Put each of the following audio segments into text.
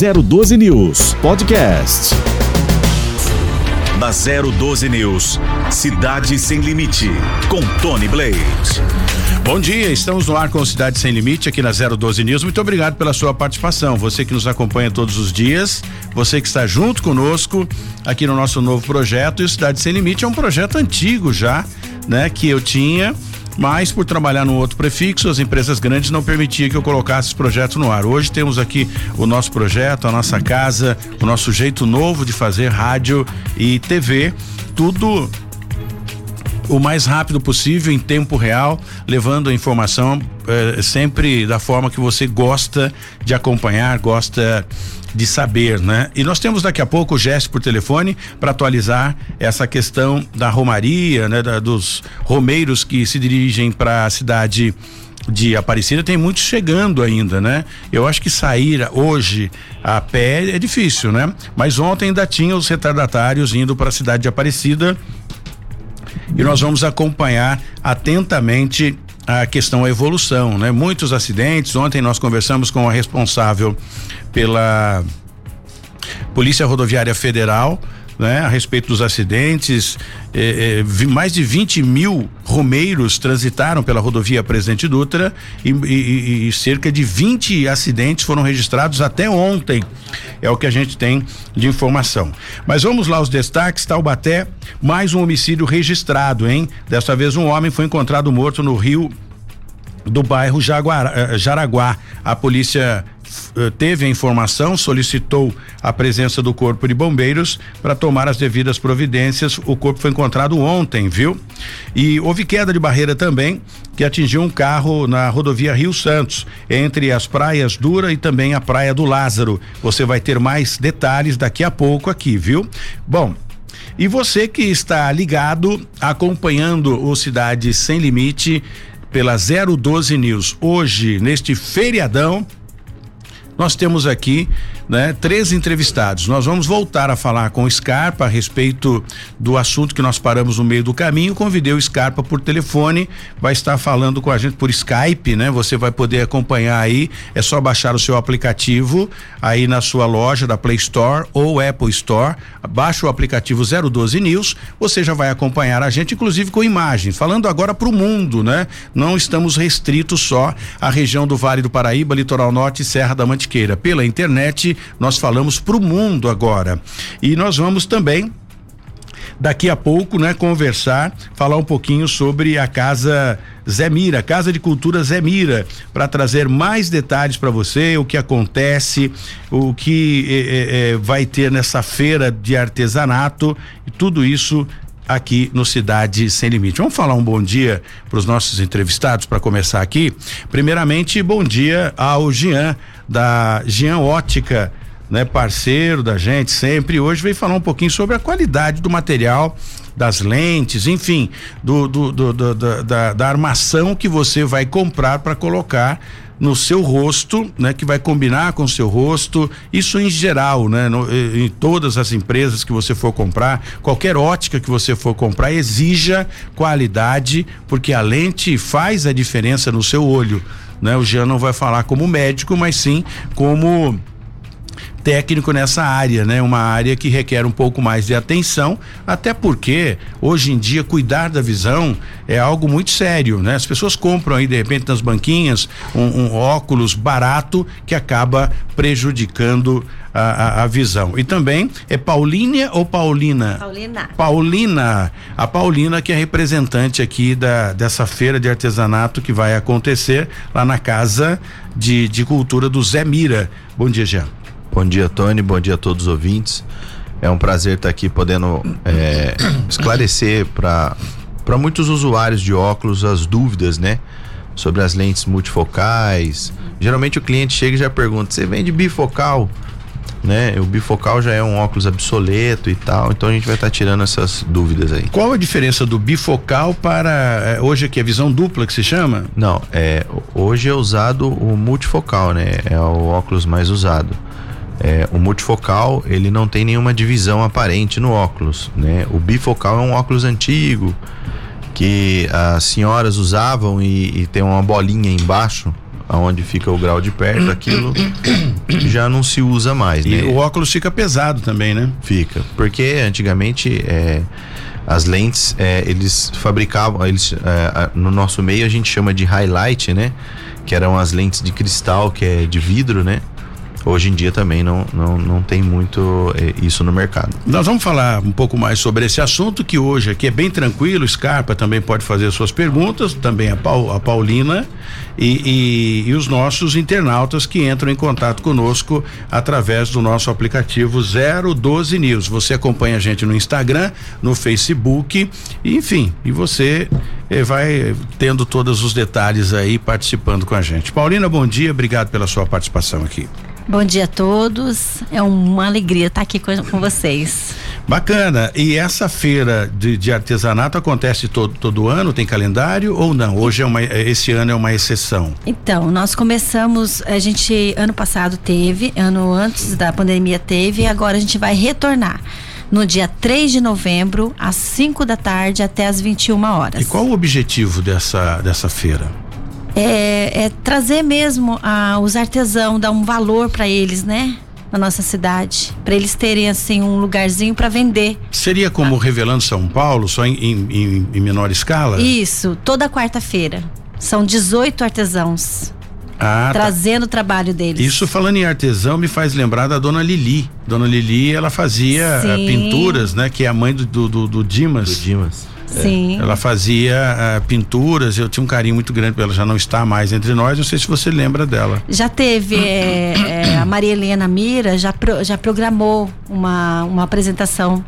012 News Podcast. Na 012 News, Cidade Sem Limite, com Tony Blade. Bom dia, estamos no ar com Cidade Sem Limite aqui na 012 News. Muito obrigado pela sua participação. Você que nos acompanha todos os dias, você que está junto conosco aqui no nosso novo projeto. E o Cidade Sem Limite é um projeto antigo já, né? Que eu tinha mas por trabalhar num outro prefixo, as empresas grandes não permitiam que eu colocasse esse projeto no ar. Hoje temos aqui o nosso projeto, a nossa casa, o nosso jeito novo de fazer rádio e TV, tudo o mais rápido possível, em tempo real, levando a informação eh, sempre da forma que você gosta de acompanhar, gosta de saber, né? E nós temos daqui a pouco o gesto por telefone para atualizar essa questão da romaria, né? Da, dos romeiros que se dirigem para a cidade de Aparecida tem muitos chegando ainda, né? Eu acho que sair hoje a pé é difícil, né? Mas ontem ainda tinha os retardatários indo para a cidade de Aparecida e nós vamos acompanhar atentamente a questão a evolução, né? Muitos acidentes. Ontem nós conversamos com a responsável pela Polícia Rodoviária Federal, né, a respeito dos acidentes. Eh, eh, mais de 20 mil romeiros transitaram pela rodovia Presidente Dutra e, e, e, cerca de 20 acidentes foram registrados até ontem. É o que a gente tem de informação. Mas vamos lá, os destaques: Taubaté, mais um homicídio registrado, hein? Dessa vez, um homem foi encontrado morto no rio do bairro Jaguara, eh, Jaraguá. A polícia teve a informação, solicitou a presença do Corpo de Bombeiros para tomar as devidas providências. O corpo foi encontrado ontem, viu? E houve queda de barreira também, que atingiu um carro na rodovia Rio Santos, entre as praias Dura e também a Praia do Lázaro. Você vai ter mais detalhes daqui a pouco aqui, viu? Bom, e você que está ligado, acompanhando o Cidade Sem Limite pela 012 News, hoje, neste feriadão, nós temos aqui né, três entrevistados. Nós vamos voltar a falar com o Scarpa a respeito do assunto que nós paramos no meio do caminho. Convidei o Scarpa por telefone, vai estar falando com a gente por Skype, né? Você vai poder acompanhar aí. É só baixar o seu aplicativo aí na sua loja da Play Store ou Apple Store. Baixa o aplicativo 012 News. Você já vai acompanhar a gente, inclusive com imagens. Falando agora para o mundo, né? Não estamos restritos só à região do Vale do Paraíba, Litoral Norte e Serra da Mantiqueira. Pela internet nós falamos para o mundo agora. E nós vamos também daqui a pouco, né, conversar, falar um pouquinho sobre a casa Zé Mira, Casa de Cultura Zé Mira, para trazer mais detalhes para você, o que acontece, o que eh, eh, vai ter nessa feira de artesanato e tudo isso aqui no Cidade Sem Limite. Vamos falar um bom dia para os nossos entrevistados para começar aqui. Primeiramente, bom dia ao Jean da Jean Ótica né, parceiro da gente sempre. Hoje veio falar um pouquinho sobre a qualidade do material, das lentes, enfim, do, do, do, do da, da armação que você vai comprar para colocar no seu rosto, né, que vai combinar com o seu rosto, isso em geral, né, no, em todas as empresas que você for comprar, qualquer ótica que você for comprar, exija qualidade, porque a lente faz a diferença no seu olho, né? O Jean não vai falar como médico, mas sim como técnico nessa área, né? Uma área que requer um pouco mais de atenção, até porque hoje em dia cuidar da visão é algo muito sério, né? As pessoas compram aí de repente nas banquinhas um, um óculos barato que acaba prejudicando a, a, a, visão. E também é Paulinha ou Paulina? Paulina. Paulina. A Paulina que é representante aqui da dessa feira de artesanato que vai acontecer lá na casa de, de cultura do Zé Mira. Bom dia, Jean. Bom dia, Tony. Bom dia a todos os ouvintes. É um prazer estar aqui podendo é, esclarecer para muitos usuários de óculos as dúvidas, né? Sobre as lentes multifocais. Geralmente o cliente chega e já pergunta: você vende bifocal? Né? O bifocal já é um óculos obsoleto e tal, então a gente vai estar tá tirando essas dúvidas aí. Qual a diferença do bifocal para é, hoje aqui a visão dupla que se chama? Não, é hoje é usado o multifocal, né? É o óculos mais usado. É, o multifocal ele não tem nenhuma divisão aparente no óculos, né? O bifocal é um óculos antigo que as senhoras usavam e, e tem uma bolinha embaixo aonde fica o grau de perto, aquilo já não se usa mais, E né? o óculos fica pesado também, né? Fica, porque antigamente é, as lentes é, eles fabricavam, eles é, no nosso meio a gente chama de highlight, né? Que eram as lentes de cristal, que é de vidro, né? Hoje em dia também não, não, não tem muito é, isso no mercado. Nós vamos falar um pouco mais sobre esse assunto que hoje aqui é bem tranquilo. Scarpa também pode fazer suas perguntas, também a, Pau- a Paulina e, e- e os nossos internautas que entram em contato conosco através do nosso aplicativo 012 News. Você acompanha a gente no Instagram, no Facebook, enfim, e você eh, vai tendo todos os detalhes aí participando com a gente. Paulina, bom dia, obrigado pela sua participação aqui. Bom dia a todos. É uma alegria estar aqui com, com vocês. Bacana. E essa feira de, de artesanato acontece todo, todo ano? Tem calendário ou não? Hoje é uma, esse ano é uma exceção. Então, nós começamos, a gente ano passado teve, ano antes da pandemia teve, e agora a gente vai retornar no dia 3 de novembro, às 5 da tarde até às 21 horas. E qual o objetivo dessa, dessa feira? É, é trazer mesmo ah, os artesãos, dar um valor para eles, né? Na nossa cidade, para eles terem assim um lugarzinho para vender. Seria como Revelando São Paulo, só em, em- em- menor escala? Isso, toda quarta-feira. São 18 artesãos Ah, tá. trazendo o trabalho deles. Isso falando em artesão me faz lembrar da dona Lili. Dona Lili, ela fazia eh, Sim. pinturas, né? Que é a mãe do, do, do- do Dimas. Do Dimas. Sim. Ela fazia ah, pinturas, eu tinha um carinho muito grande por ela, já não está mais entre nós, não sei se você lembra dela. Já teve é, é, a Maria Helena Mira já, pro- já programou uma, uma apresentação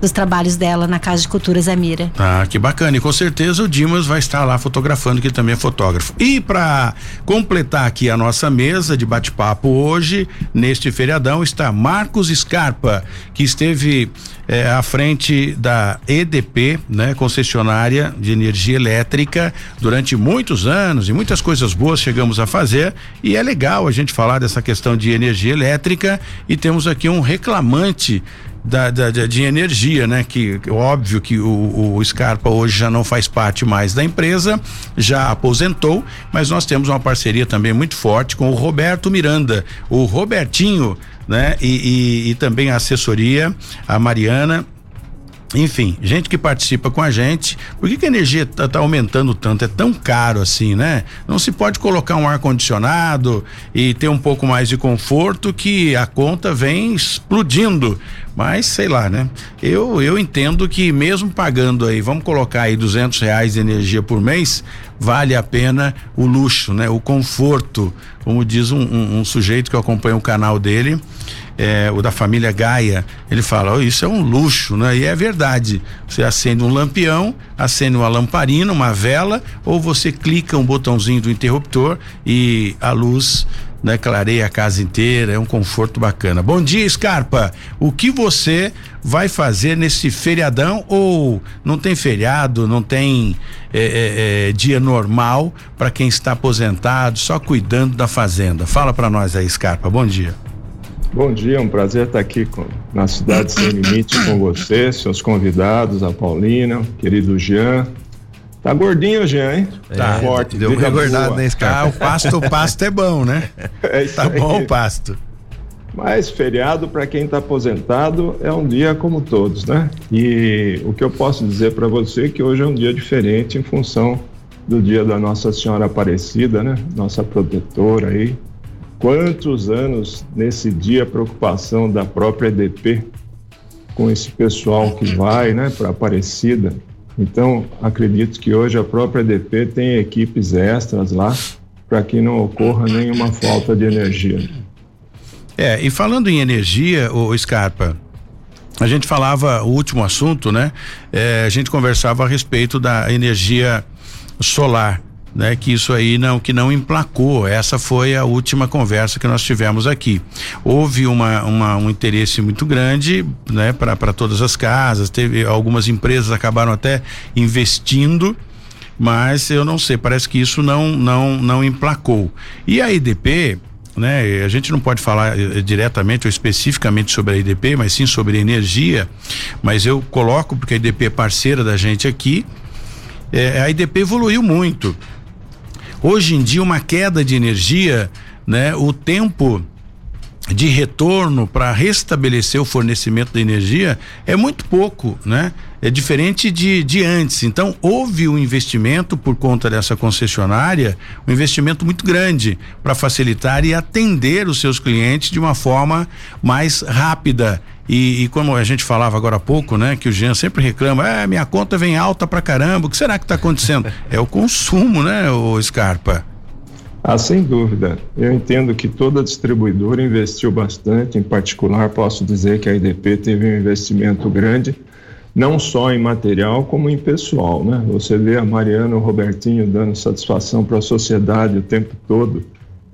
dos trabalhos dela na Casa de Culturas Amira. Ah, que bacana. E com certeza o Dimas vai estar lá fotografando, que também é fotógrafo. E para completar aqui a nossa mesa de bate-papo hoje, neste feriadão, está Marcos Scarpa, que esteve eh, à frente da EDP, né, concessionária de energia elétrica, durante muitos anos e muitas coisas boas chegamos a fazer. E é legal a gente falar dessa questão de energia elétrica e temos aqui um reclamante da, da- de energia, né? Que que óbvio que o, o Scarpa hoje já não faz parte mais da empresa, já aposentou, mas nós temos uma parceria também muito forte com o Roberto Miranda, o Robertinho, né? E, e- e também a assessoria, a Mariana. Enfim, gente que participa com a gente. Por que, que a energia tá, tá aumentando tanto? É tão caro assim, né? Não se pode colocar um ar-condicionado e ter um pouco mais de conforto que a conta vem explodindo. Mas sei lá, né? Eu, eu entendo que mesmo pagando aí, vamos colocar aí duzentos reais de energia por mês, vale a pena o luxo, né? O conforto, como diz um, um- um sujeito que eu acompanho o canal dele é, o da família Gaia, ele fala, "Oh, isso é um luxo, né? E é verdade. Você acende um lampião, acende uma lamparina, uma vela, ou você clica um botãozinho do interruptor e a luz né, clareia a casa inteira, é um conforto bacana. Bom dia, Scarpa. O que você vai fazer nesse feriadão ou não tem feriado, não tem é, é, é, dia normal para quem está aposentado, só cuidando da fazenda? Fala para nós aí, Scarpa. Bom dia. Bom dia, é um prazer estar aqui com- na Cidade Sem Limite com você, seus convidados, a Paulina, o querido Jean. Tá gordinho, Jean, hein? Tá. forte. Deu uma engordada, boa. né, Ah, o pasto, o pasto é bom, né? É isso Tá aí. bom o pasto. Mas feriado, para quem está aposentado, é um dia como todos, né? E o que eu posso dizer para você é que hoje é um dia diferente em função do dia da Nossa Senhora Aparecida, né? Nossa protetora aí. Quantos anos nesse dia a preocupação da própria EDP com esse pessoal que vai, né, para Aparecida. Então, acredito que hoje a própria EDP tem equipes extras lá para que não ocorra nenhuma falta de energia. É, e falando em energia, o Scarpa, a gente falava, o último assunto, né? É, a gente conversava a respeito da energia solar, né? Que isso aí não, que não emplacou. Essa foi a última conversa que nós tivemos aqui. Houve uma, uma um interesse muito grande, né? Para todas as casas, teve algumas empresas acabaram até investindo mas eu não sei, parece que isso não não não emplacou. E a IDP, né, a gente não pode falar eh, diretamente ou especificamente sobre a IDP, mas sim sobre energia, mas eu coloco porque a IDP é parceira da gente aqui. eh, a IDP evoluiu muito. Hoje em dia, uma queda de energia, né? O tempo de retorno para restabelecer o fornecimento da energia é muito pouco, né? É diferente de, de antes. Então, houve um investimento por conta dessa concessionária, um investimento muito grande para facilitar e atender os seus clientes de uma forma mais rápida. E, e, como a gente falava agora há pouco, né, que o Jean sempre reclama, é, minha conta vem alta pra caramba, o que será que está acontecendo? é o consumo, né, o Scarpa? Ah, sem dúvida. Eu entendo que toda distribuidora investiu bastante, em particular posso dizer que a IDP teve um investimento grande, não só em material como em pessoal, né? Você vê a Mariana e o Robertinho dando satisfação para a sociedade o tempo todo.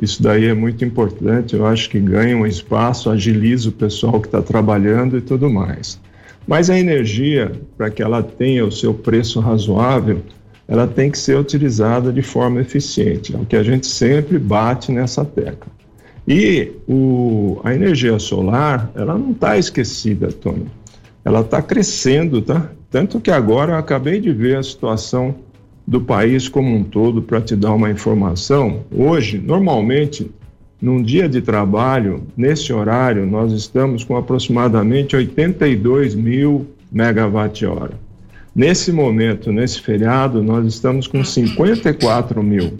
Isso daí é muito importante, eu acho que ganha um espaço, agiliza o pessoal que está trabalhando e tudo mais. Mas a energia, para que ela tenha o seu preço razoável, ela tem que ser utilizada de forma eficiente, é o que a gente sempre bate nessa tecla. E o, a energia solar, ela não está esquecida, Tony. Ela está crescendo, tá? Tanto que agora eu acabei de ver a situação do país como um todo para te dar uma informação. Hoje, normalmente, num dia de trabalho, nesse horário, nós estamos com aproximadamente 82 mil megawatt-hora. Nesse momento, nesse feriado, nós estamos com 54 mil.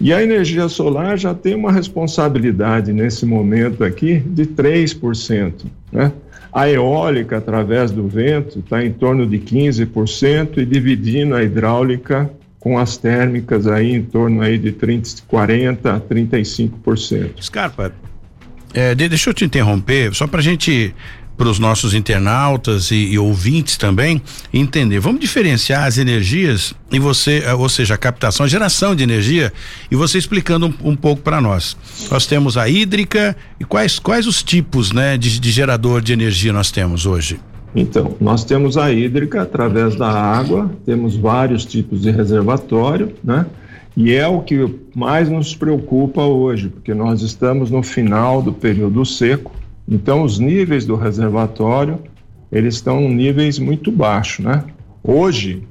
E a energia solar já tem uma responsabilidade nesse momento aqui de 3%. Né? A eólica, através do vento, está em torno de 15% e dividindo a hidráulica com as térmicas aí em torno aí de 30, 40 a 35%. Scarpa, é, deixa eu te interromper, só para a gente para os nossos internautas e, e, ouvintes também entender. Vamos diferenciar as energias e você, eh, ou seja, a captação, a geração de energia e você explicando um, um pouco para nós. Nós temos a hídrica e quais quais os tipos, né, de, de gerador de energia nós temos hoje? Então, nós temos a hídrica através da água, temos vários tipos de reservatório, né? E é o que mais nos preocupa hoje, porque nós estamos no final do período seco então, os níveis do reservatório, eles estão em níveis muito baixos, né? Hoje,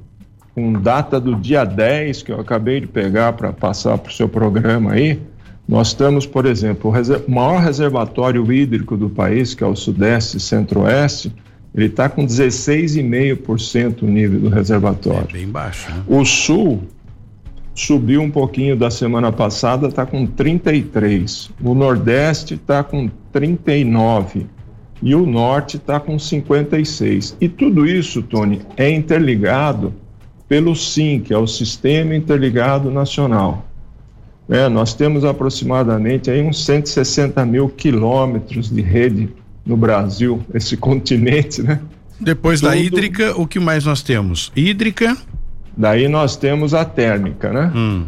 com data do dia 10, que eu acabei de pegar para passar para o seu programa aí, nós estamos, por exemplo, o maior reservatório hídrico do país, que é o Sudeste e Centro-Oeste, ele está com 16,5% o nível do reservatório. É bem baixo. Né? O Sul subiu um pouquinho da semana passada, está com 33. O Nordeste está com 39 e o Norte está com 56. E tudo isso, Tony, é interligado pelo SIM, que é o Sistema Interligado Nacional. É, nós temos aproximadamente aí uns 160 mil quilômetros de rede no Brasil, esse continente, né? Depois Tudo... da hídrica, o que mais nós temos? Hídrica. Daí nós temos a térmica, né? Hum.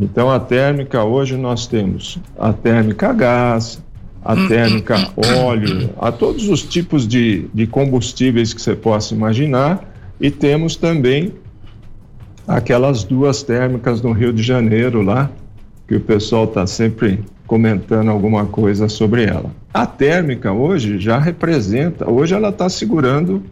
Então a térmica hoje nós temos a térmica a gás, a hum. térmica óleo, a todos os tipos de, de combustíveis que você possa imaginar e temos também aquelas duas térmicas no Rio de Janeiro lá, que o pessoal está sempre comentando alguma coisa sobre ela. A térmica hoje já representa, hoje ela está segurando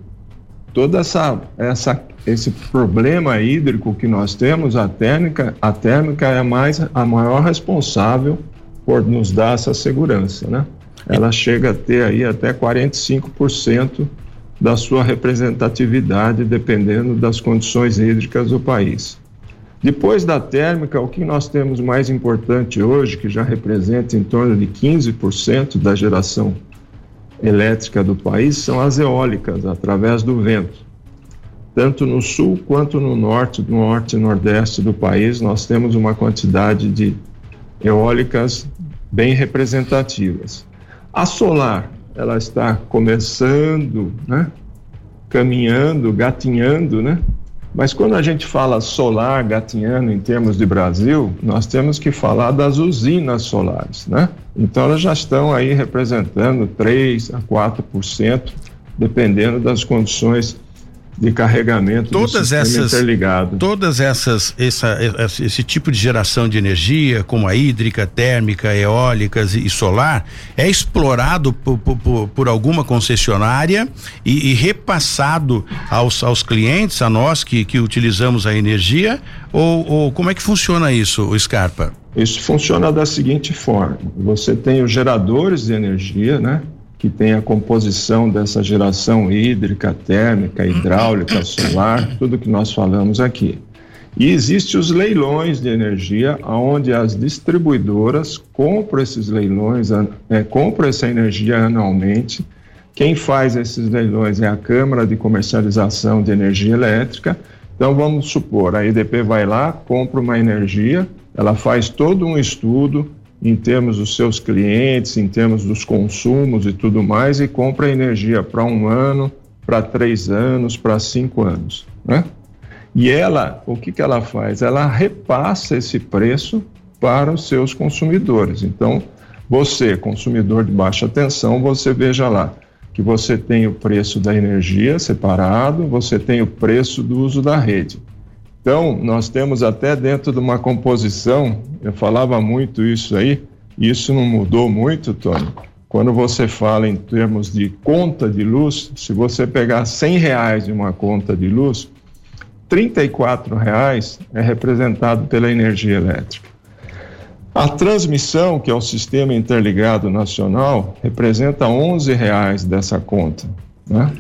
toda essa, essa esse problema hídrico que nós temos, a térmica, a térmica é a mais a maior responsável por nos dar essa segurança, né? Ela chega a ter aí até 45% da sua representatividade dependendo das condições hídricas do país. Depois da térmica, o que nós temos mais importante hoje, que já representa em torno de 15% da geração elétrica do país, são as eólicas, através do vento. Tanto no sul quanto no norte, no norte e nordeste do país, nós temos uma quantidade de eólicas bem representativas. A solar, ela está começando, né? caminhando, gatinhando, né? Mas quando a gente fala solar, gatinhando em termos de Brasil, nós temos que falar das usinas solares, né? Então elas já estão aí representando 3 a 4%, dependendo das condições de carregamento todas essas interligado. todas essas essa, esse tipo de geração de energia como a hídrica térmica eólicas e solar é explorado por, por, por alguma concessionária e, e, repassado aos, aos clientes a nós que, que utilizamos a energia? Ou, ou como é que funciona isso o Scarpa? Isso funciona da seguinte forma. Você tem os geradores de energia né que tem a composição dessa geração hídrica, térmica, hidráulica, solar, tudo que nós falamos aqui. E existem os leilões de energia, onde as distribuidoras compram esses leilões, é, compram essa energia anualmente. Quem faz esses leilões é a Câmara de Comercialização de Energia Elétrica. Então, vamos supor, a EDP vai lá, compra uma energia, ela faz todo um estudo, em termos dos seus clientes, em termos dos consumos e tudo mais, e compra energia para um ano, para três anos, para cinco anos. Né? E ela, o que, que ela faz? Ela repassa esse preço para os seus consumidores. Então, você, consumidor de baixa tensão, você veja lá que você tem o preço da energia separado, você tem o preço do uso da rede. Então, nós temos até dentro de uma composição, eu falava muito isso aí, isso não mudou muito, Tony. Quando você fala em termos de conta de luz, se você pegar 100 reais de uma conta de luz, 34 reais é representado pela energia elétrica. A transmissão, que é o sistema interligado nacional, representa 11 reais dessa conta. Né?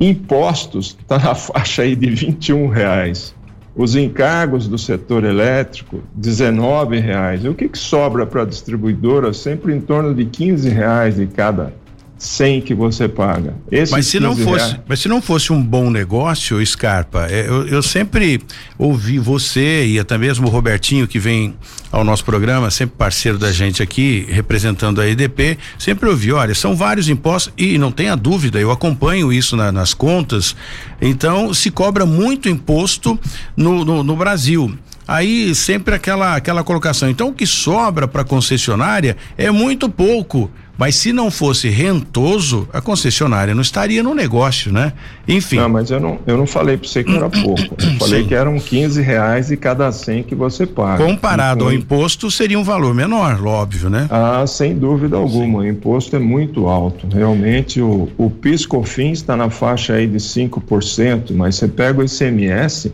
Impostos está na faixa aí de 21 reais os encargos do setor elétrico, R$ reais. O que, que sobra para a distribuidora? Sempre em torno de R$ reais de cada 100 que você paga. Esses mas se não fosse, reais... mas se não fosse um bom negócio, Scarpa, é, eu, eu, sempre ouvi você e até mesmo o Robertinho que vem ao nosso programa, sempre parceiro da gente aqui, representando a EDP, sempre ouvi, olha, são vários impostos e não tenha dúvida, eu acompanho isso na, nas contas. Então, se cobra muito imposto no, no, no Brasil aí sempre aquela aquela colocação. Então o que sobra para a concessionária é muito pouco. Mas se não fosse rentoso, a concessionária não estaria no negócio, né? Enfim. Não, mas eu não, eu não falei para você que era pouco. Eu falei Sim. que eram 15 reais de cada 100 que você paga. Comparado então, ao imposto, seria um valor menor, óbvio, né? Ah, sem dúvida alguma. Sim. O imposto é muito alto. Realmente, o, o PIS-COFINS está na faixa aí de 5%, mas você pega o ICMS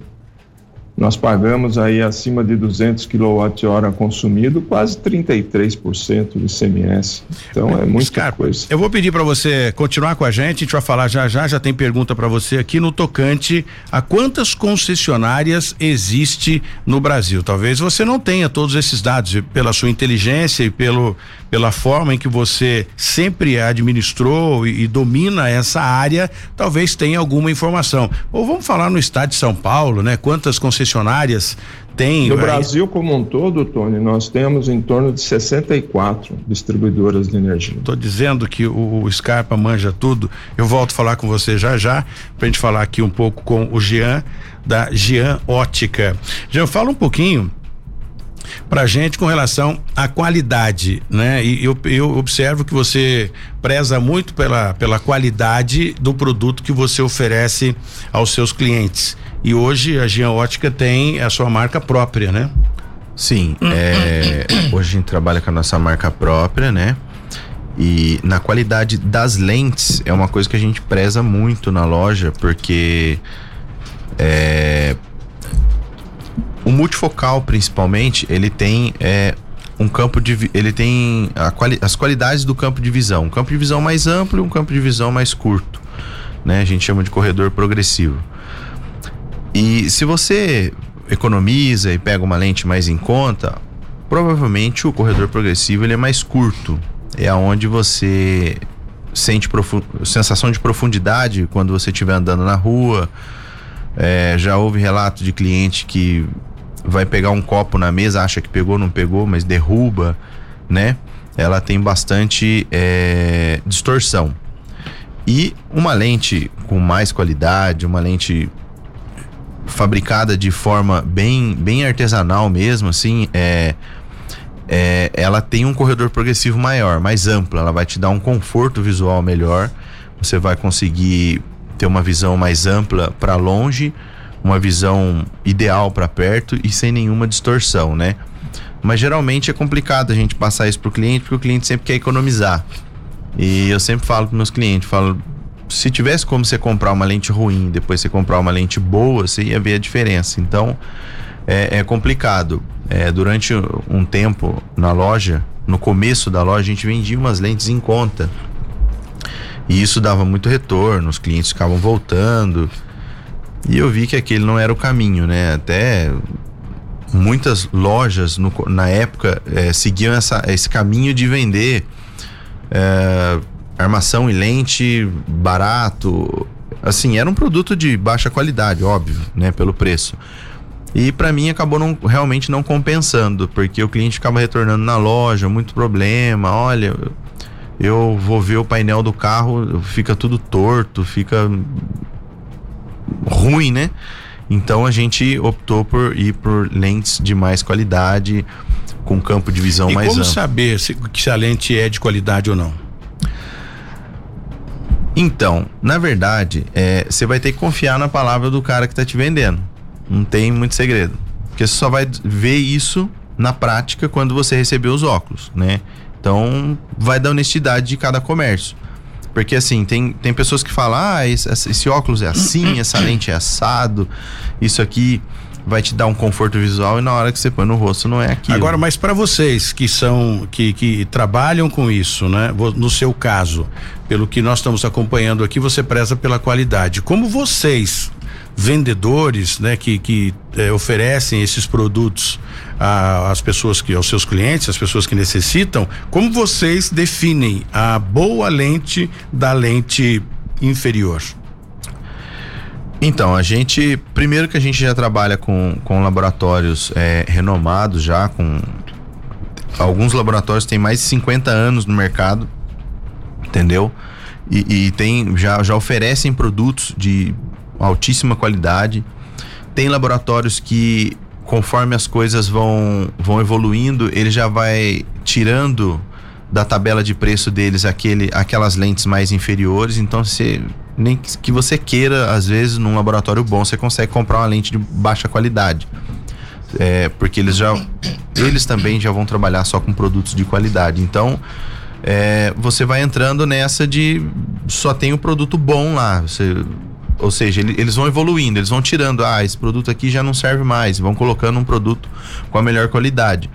nós pagamos aí acima de 200 kWh consumido, quase 33% do ICMS. Então é muita Scarpa, coisa. Eu vou pedir para você continuar com a gente, a gente vai falar já já, já tem pergunta para você aqui no tocante a quantas concessionárias existe no Brasil. Talvez você não tenha todos esses dados pela sua inteligência e pelo pela forma em que você sempre administrou e, e domina essa área, talvez tenha alguma informação. Ou vamos falar no estado de São Paulo, né? Quantas concessionárias tem? No Brasil como um todo, Tony, nós temos em torno de 64 distribuidoras de energia. Estou dizendo que o, o, Scarpa manja tudo. Eu volto a falar com você já já, para a gente falar aqui um pouco com o Jean, da Jean Ótica. Jean, fala um pouquinho para gente com relação à qualidade, né? E eu, eu observo que você preza muito pela, pela qualidade do produto que você oferece aos seus clientes. E hoje a Gian Ótica tem a sua marca própria, né? Sim, é, hoje a gente trabalha com a nossa marca própria, né? E na qualidade das lentes é uma coisa que a gente preza muito na loja, porque é, o multifocal, principalmente, ele tem é, um campo de. Ele tem quali, as qualidades do campo de visão. Um campo de visão mais amplo e um campo de visão mais curto. Né? A gente chama de corredor progressivo. E se você economiza e pega uma lente mais em conta, provavelmente o corredor progressivo ele é mais curto. É aonde você sente sensação de profundidade quando você estiver andando na rua. É, já houve relato de cliente que vai pegar um copo na mesa, acha que pegou, não pegou, mas derruba, né? Ela tem bastante é, distorção. E uma lente com mais qualidade, uma lente fabricada de forma bem, bem artesanal mesmo, assim, é, é, ela tem um corredor progressivo maior, mais amplo. Ela vai te dar um conforto visual melhor. Você vai conseguir ter uma visão mais ampla para longe, uma visão ideal para perto e sem nenhuma distorção, né? Mas geralmente é complicado a gente passar isso pro cliente, porque o cliente sempre quer economizar. E eu sempre falo para meus clientes, falo, se tivesse como você comprar uma lente ruim, depois você comprar uma lente boa, você ia ver a diferença. Então, é, é complicado. É, durante um tempo na loja, no começo da loja, a gente vendia umas lentes em conta. E isso dava muito retorno, os clientes ficavam voltando. E eu vi que aquele não era o caminho, né? Até muitas lojas no, na época é, seguiam essa, esse caminho de vender é, armação e lente barato. Assim, era um produto de baixa qualidade, óbvio, né? Pelo preço. E para mim acabou não, realmente não compensando, porque o cliente ficava retornando na loja, muito problema. Olha, eu vou ver o painel do carro, fica tudo torto, fica ruim, né? Então a gente optou por ir por lentes de mais qualidade, com campo de visão e mais como amplo. saber se, se a lente é de qualidade ou não? Então, na verdade, é, você vai ter que confiar na palavra do cara que está te vendendo. Não tem muito segredo. Porque você só vai ver isso na prática quando você receber os óculos, né? Então, vai da honestidade de cada comércio. Porque assim, tem, tem pessoas que falam: ah, esse, esse óculos é assim, essa lente é assado, isso aqui vai te dar um conforto visual e na hora que você põe no rosto não é aquilo. Agora, mas para vocês que são que, que trabalham com isso, né? No seu caso, pelo que nós estamos acompanhando aqui, você preza pela qualidade. Como vocês vendedores, né, que, que eh, oferecem esses produtos às pessoas que, aos seus clientes, às pessoas que necessitam, como vocês definem a boa lente da lente inferior? Então, a gente, primeiro que a gente já trabalha com, com laboratórios é, renomados já, com alguns laboratórios têm mais de 50 anos no mercado, entendeu? E, e tem, já, já oferecem produtos de altíssima qualidade. Tem laboratórios que, conforme as coisas vão, vão evoluindo, ele já vai tirando da tabela de preço deles aquele, aquelas lentes mais inferiores. Então, você, nem que você queira, às vezes, num laboratório bom, você consegue comprar uma lente de baixa qualidade. É, porque eles já eles também já vão trabalhar só com produtos de qualidade. Então, é, você vai entrando nessa de só tem o um produto bom lá. Você ou seja, ele, eles vão evoluindo, eles vão tirando, ah, esse produto aqui já não serve mais, vão colocando um produto com a melhor qualidade.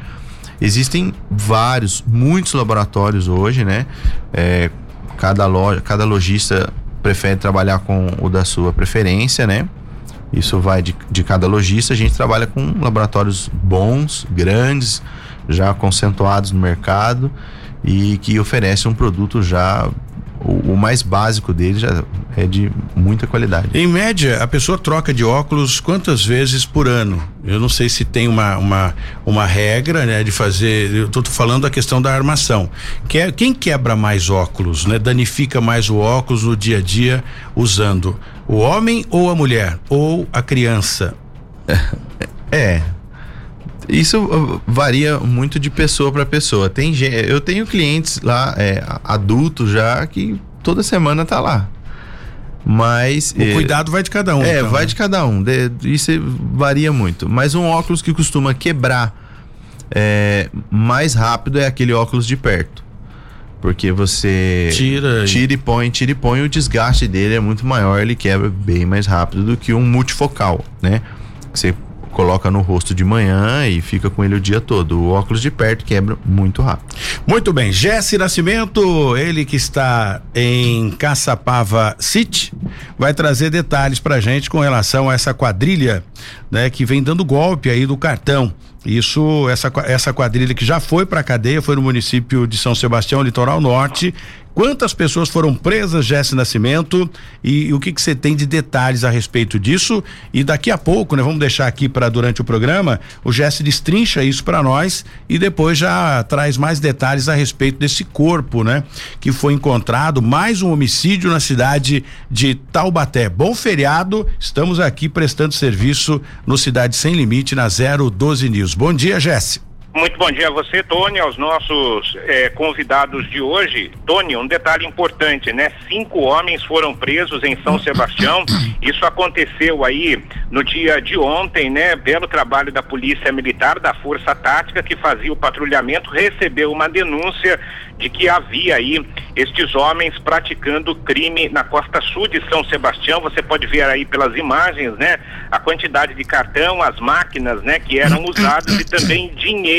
Existem vários, muitos laboratórios hoje, né? É, cada loja, cada lojista prefere trabalhar com o da sua preferência, né? Isso vai de, de cada lojista. A gente trabalha com laboratórios bons, grandes, já concentrados no mercado e que oferecem um produto já o, o, mais básico dele já é de muita qualidade. Em média, a pessoa troca de óculos quantas vezes por ano? Eu não sei se tem uma, uma, uma regra, né, de fazer. Eu tô falando da questão da armação. Que quem quebra mais óculos, né? Danifica mais o óculos no dia a dia usando? O homem ou a mulher? Ou a criança? É, isso uh, varia muito de pessoa para pessoa. Tem eu tenho clientes lá é, adultos já que toda semana tá lá. Mas o é, cuidado vai de cada um. É, então, vai né? de cada um. De, isso varia muito. Mas um óculos que costuma quebrar é, mais rápido é aquele óculos de perto. Porque você tira, tira e põe, tira e põe, o desgaste dele é muito maior, ele quebra bem mais rápido do que um multifocal, né? Você coloca no rosto de manhã e fica com ele o dia todo. O óculos de perto quebra muito rápido. Muito bem, Jesse Nascimento, ele que está em Caçapava City, vai trazer detalhes pra gente com relação a essa quadrilha, né, que vem dando golpe aí do cartão. Isso, essa, essa quadrilha que já foi para cadeia, foi no município de São Sebastião, litoral norte, Quantas pessoas foram presas, Jesse Nascimento? E, e o que você tem de detalhes a respeito disso? E daqui a pouco, né? Vamos deixar aqui para durante o programa, o Jesse destrincha isso para nós e depois já traz mais detalhes a respeito desse corpo, né? Que foi encontrado, mais um homicídio na cidade de Taubaté. Bom feriado, estamos aqui prestando serviço no Cidade Sem Limite, na 012 News. Bom dia, Jesse. Muito bom dia a você, Tony, aos nossos eh, convidados de hoje. Tony, um detalhe importante, né? Cinco homens foram presos em São Sebastião. Isso aconteceu aí no dia de ontem, né? Belo trabalho da Polícia Militar, da Força Tática, que fazia o patrulhamento, recebeu uma denúncia de que havia aí estes homens praticando crime na costa sul de São Sebastião. Você pode ver aí pelas imagens, né? A quantidade de cartão, as máquinas, né? Que eram usadas e também dinheiro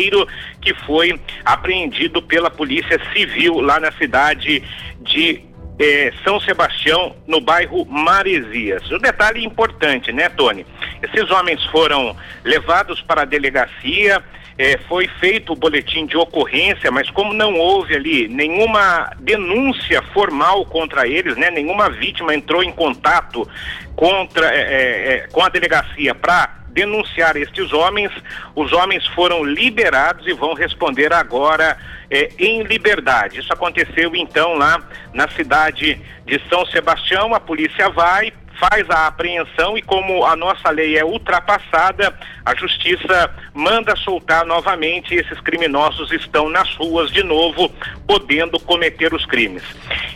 que foi apreendido pela Polícia Civil lá na cidade de eh, São Sebastião, no bairro Maresias. O detalhe importante, né, Tony? Esses homens foram levados para a delegacia, eh, foi feito o boletim de ocorrência, mas como não houve ali nenhuma denúncia formal contra eles, né, nenhuma vítima entrou em contato contra, eh, com a delegacia para denunciar estes homens. Os homens foram liberados e vão responder agora eh, em liberdade. Isso aconteceu então lá na cidade de São Sebastião. A polícia vai, faz a apreensão e como a nossa lei é ultrapassada, a justiça manda soltar novamente e esses criminosos estão nas ruas de novo, podendo cometer os crimes.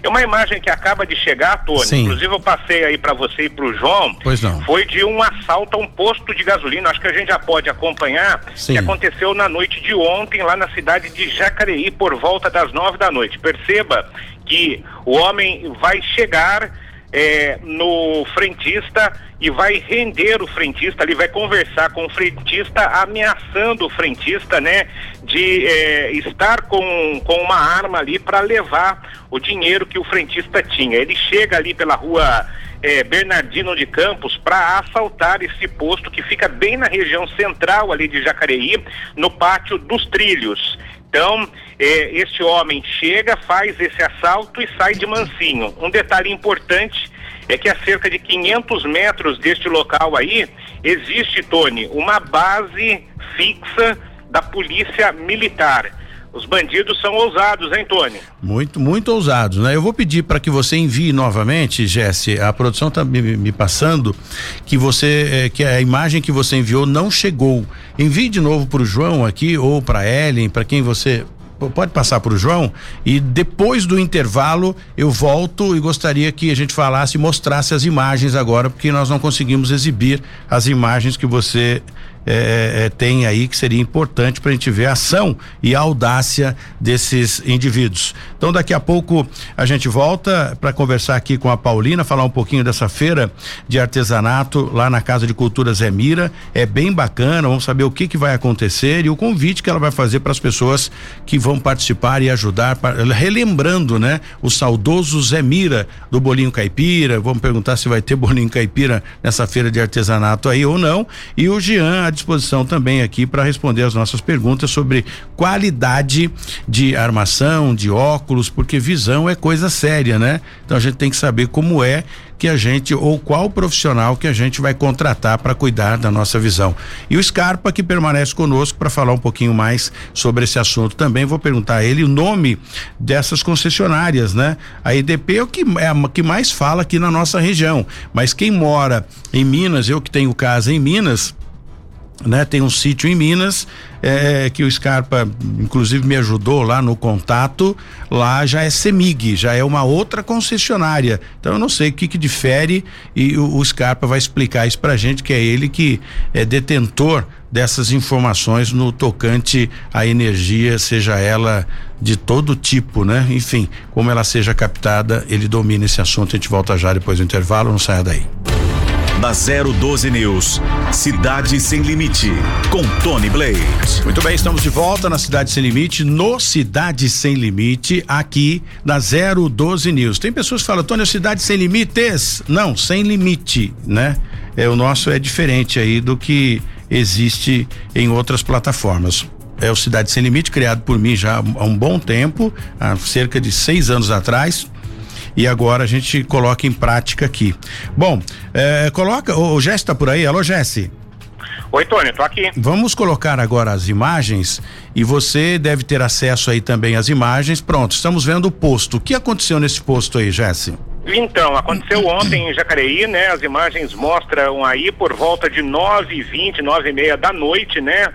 É uma imagem que acaba de chegar, Tony, Sim. inclusive eu passei aí para você e para o João, Pois não. foi de um assalto a um posto de gasolina, acho que a gente já pode acompanhar, Sim. que aconteceu na noite de ontem lá na cidade de Jacareí por volta das nove da noite. Perceba que o homem vai chegar eh, no frentista e vai render o frentista, ele vai conversar com o frentista, ameaçando o frentista, né, de eh, estar com, com uma arma ali para levar o dinheiro que o frentista tinha. Ele chega ali pela rua eh, Bernardino de Campos para assaltar esse posto que fica bem na região central ali de Jacareí, no pátio dos trilhos. Então, eh, este homem chega, faz esse assalto e sai de mansinho. Um detalhe importante é que a cerca de 500 metros deste local aí existe, Tony, uma base fixa da polícia militar. Os bandidos são ousados, hein, Tony? Muito, muito ousados, né? Eu vou pedir para que você envie novamente, Jesse. A produção está me, me passando que você, eh, que a imagem que você enviou não chegou. Envie de novo para o João aqui ou para Ellen, para quem você pode passar para o João e depois do intervalo eu volto e gostaria que a gente falasse e mostrasse as imagens agora, porque nós não conseguimos exibir as imagens que você eh, eh, tem aí que seria importante para a gente ver a ação e a audácia desses indivíduos. Então daqui a pouco a gente volta para conversar aqui com a Paulina, falar um pouquinho dessa feira de artesanato lá na Casa de Cultura Zé Mira. É bem bacana, vamos saber o que que vai acontecer e o convite que ela vai fazer para as pessoas que vão participar e ajudar, pa- relembrando, né, o saudoso Zé Mira do bolinho caipira. Vamos perguntar se vai ter bolinho caipira nessa feira de artesanato aí ou não. E o Jean disposição também aqui para responder as nossas perguntas sobre qualidade de armação, de óculos, porque visão é coisa séria, né? Então a gente tem que saber como é que a gente ou qual profissional que a gente vai contratar para cuidar da nossa visão. E o Scarpa que permanece conosco para falar um pouquinho mais sobre esse assunto também. Vou perguntar a ele o nome dessas concessionárias, né? A EDP é o que é a que mais fala aqui na nossa região, mas quem mora em Minas, eu que tenho casa em Minas, né? Tem um sítio em Minas é, que o Scarpa, inclusive, me ajudou lá no contato. Lá já é Semig, já é uma outra concessionária. Então eu não sei o que que difere e o, o Scarpa vai explicar isso pra gente, que é ele que é detentor dessas informações no tocante à energia, seja ela de todo tipo, né? Enfim, como ela seja captada, ele domina esse assunto. A gente volta já depois do intervalo, não saia daí. Na 012 News, Cidade Sem Limite, com Tony Blade. Muito bem, estamos de volta na Cidade Sem Limite, no Cidade Sem Limite, aqui na 012 News. Tem pessoas que falam, Tony, Cidade Sem Limites? Não, sem limite, né? É, o nosso é diferente aí do que existe em outras plataformas. É o Cidade Sem Limite, criado por mim já há um bom tempo, há cerca de seis anos atrás e agora a gente coloca em prática aqui. Bom, eh, coloca, o, o Jesse tá por aí, alô Jesse? Oi, Tony, tô aqui. Vamos colocar agora as imagens e você deve ter acesso aí também às imagens. Pronto, estamos vendo o posto. O que aconteceu nesse posto aí, Jesse? Então, aconteceu ontem em Jacareí, né? As imagens mostram aí por volta de nove e vinte, nove e meia da noite, né?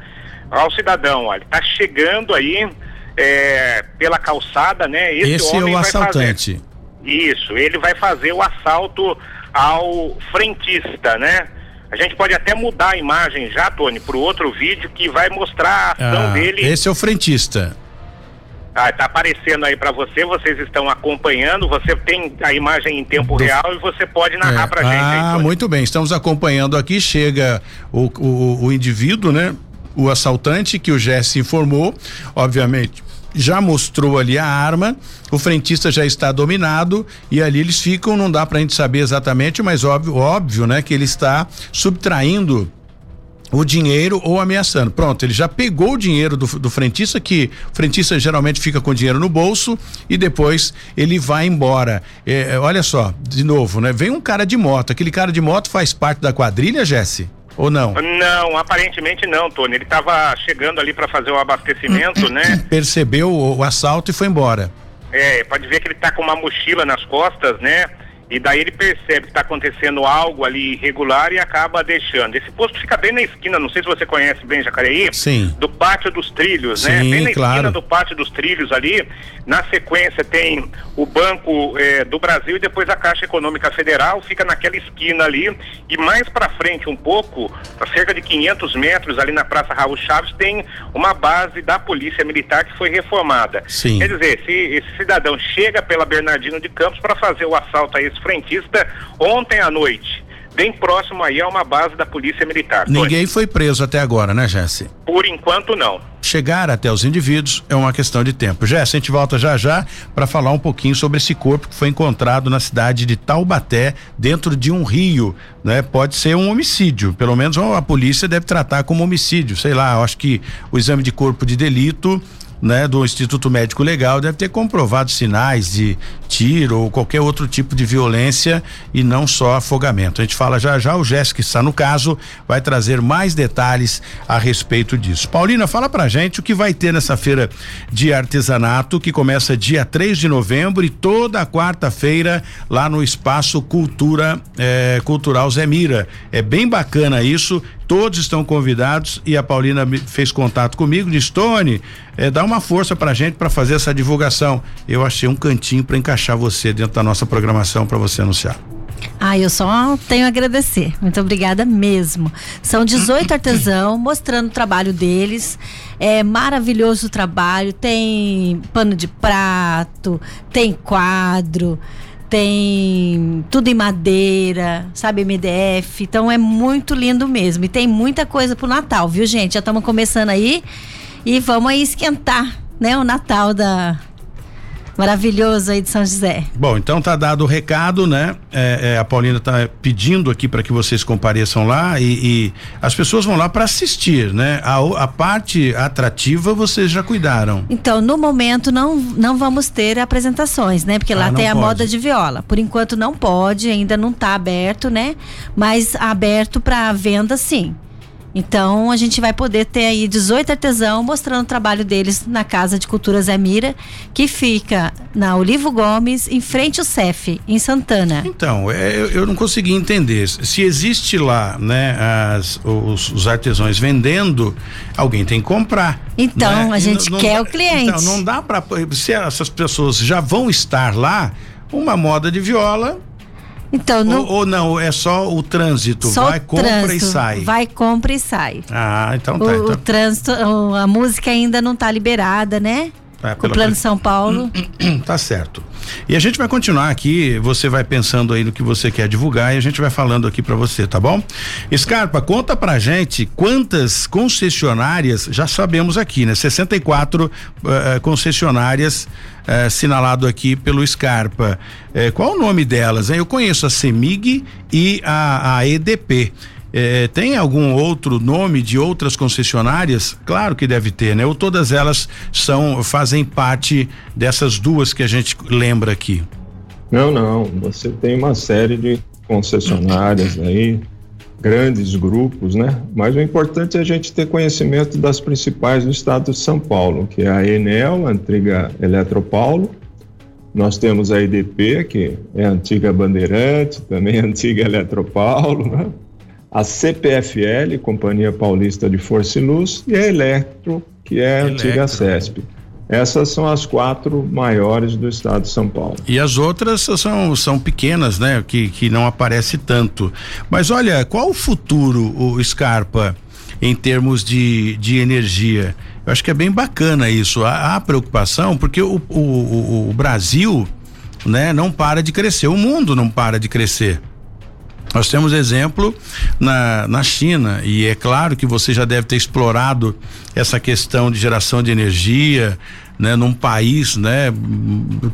ao cidadão, olha, tá chegando aí é, pela calçada, né? Esse, Esse é o assaltante. Fazer, isso, ele vai fazer o assalto ao frentista, né? A gente pode até mudar a imagem já, Tony, para o outro vídeo que vai mostrar a ação ah, dele. Esse é o frentista. Ah, tá aparecendo aí para você, vocês estão acompanhando, você tem a imagem em tempo Do... real e você pode narrar é. pra gente. Ah, aí, muito bem, estamos acompanhando aqui, chega o, o, o indivíduo, né? O assaltante que o Jesse informou, obviamente já mostrou ali a arma, o frentista já está dominado e ali eles ficam, não dá pra gente saber exatamente, mas óbvio, óbvio, né, que ele está subtraindo o dinheiro ou ameaçando. Pronto, ele já pegou o dinheiro do, do frentista, que o frentista geralmente fica com o dinheiro no bolso e depois ele vai embora. É, é olha só, de novo, né? Vem um cara de moto. Aquele cara de moto faz parte da quadrilha, Jesse? Ou não? Não, aparentemente não, Tony. Ele estava chegando ali para fazer o abastecimento, né? Percebeu o, o, assalto e foi embora. É, pode ver que ele está com uma mochila nas costas, né? E daí ele percebe que está acontecendo algo ali irregular e acaba deixando. Esse posto fica bem na esquina, não sei se você conhece bem Jacareí. Sim. Do Pátio dos Trilhos, né? Sim, né? Bem na claro. esquina do Pátio dos Trilhos ali. Na sequência tem o Banco eh, do Brasil e depois a Caixa Econômica Federal. Fica naquela esquina ali. E mais para frente um pouco, a cerca de 500 metros ali na Praça Raul Chaves, tem uma base da Polícia Militar que foi reformada. Sim. Quer dizer, se esse cidadão chega pela Bernardino de Campos para fazer o assalto a esse frentista ontem à noite. Bem próximo aí a uma base da Polícia Militar. Ninguém foi preso até agora, né, Jesse? Por enquanto, não. Chegar até os indivíduos é uma questão de tempo. Jesse, a gente volta já já para falar um pouquinho sobre esse corpo que foi encontrado na cidade de Taubaté, dentro de um rio, né? Pode ser um homicídio, pelo menos a polícia deve tratar como homicídio, sei lá, acho que o exame de corpo de delito né, do Instituto Médico Legal deve ter comprovado sinais de tiro ou qualquer outro tipo de violência e não só afogamento. A gente fala já já, o Jéssica está no caso vai trazer mais detalhes a respeito disso. Paulina, fala pra gente o que vai ter nessa feira de artesanato que começa dia 3 de novembro e toda quarta-feira lá no Espaço Cultura eh, Cultural Zemira. É bem bacana isso Todos estão convidados e a Paulina fez contato comigo, disse: Tony, é, dá uma força pra gente para fazer essa divulgação. Eu achei um cantinho para encaixar você dentro da nossa programação para você anunciar. Ah, eu só tenho a agradecer. Muito obrigada mesmo. São 18 artesãos mostrando o trabalho deles. É maravilhoso o trabalho. Tem pano de prato, tem quadro tem tudo em madeira, sabe, MDF. Então é muito lindo mesmo. E tem muita coisa pro Natal, viu, gente? Já estamos começando aí e vamos aí esquentar, né, o Natal da maravilhoso aí de São José. Bom, então tá dado o recado, né? É, é, a Paulina tá pedindo aqui para que vocês compareçam lá e, e as pessoas vão lá para assistir, né? A, a, parte atrativa vocês já cuidaram. Então, no momento não não vamos ter apresentações, né? Porque ah, lá tem a moda de viola. Por enquanto não pode, ainda não tá aberto, né? Mas aberto para venda sim. Então a gente vai poder ter aí 18 artesãos mostrando o trabalho deles na Casa de Cultura Zé Mira, que fica na Olivo Gomes, em frente ao CEF, em Santana. Então, é, eu, eu, não consegui entender. Se existe lá, né, as, os, os artesãos vendendo, alguém tem que comprar. Então, né? a gente não, quer dá, o cliente. Então, não dá para se essas pessoas já vão estar lá, uma moda de viola então, não, ou, ou, não, é só o trânsito, só vai, compra trânsito, e sai. Vai, compra e sai. Ah, então tá. O, então. o trânsito, a música ainda não está liberada, né? É, o plano São Paulo. Tá certo. E a gente vai continuar aqui, você vai pensando aí no que você quer divulgar e a gente vai falando aqui para você, tá bom? Scarpa, conta pra gente quantas concessionárias, já sabemos aqui, né? 64 uh, eh, concessionárias uh, assinalado aqui pelo Scarpa. Uh, qual o nome delas? Hein? Eu conheço a Semig e a, a EDP. É, tem algum outro nome de outras concessionárias? Claro que deve ter, né? Ou todas elas são fazem parte dessas duas que a gente lembra aqui? Não, não. Você tem uma série de concessionárias aí, grandes grupos, né? Mas o importante é a gente ter conhecimento das principais do estado de São Paulo, que é a Enel, a antiga Eletropaulo. Nós temos a EDP, que é a antiga Bandeirante, também a antiga Eletropaulo, né? a CPFL, Companhia Paulista de Força e Luz, e a Eletro, que é a antiga CESP. Essas são as quatro maiores do estado de São Paulo. E as outras são, são pequenas, né? Que, que não aparece tanto. Mas olha, qual o futuro, o Scarpa, em termos de, de energia? Eu acho que é bem bacana isso. Há, há preocupação, porque o, o, o, o Brasil né, não para de crescer, o mundo não para de crescer. Nós temos exemplo na, na China, e é claro que você já deve ter explorado essa questão de geração de energia, né, num país, né,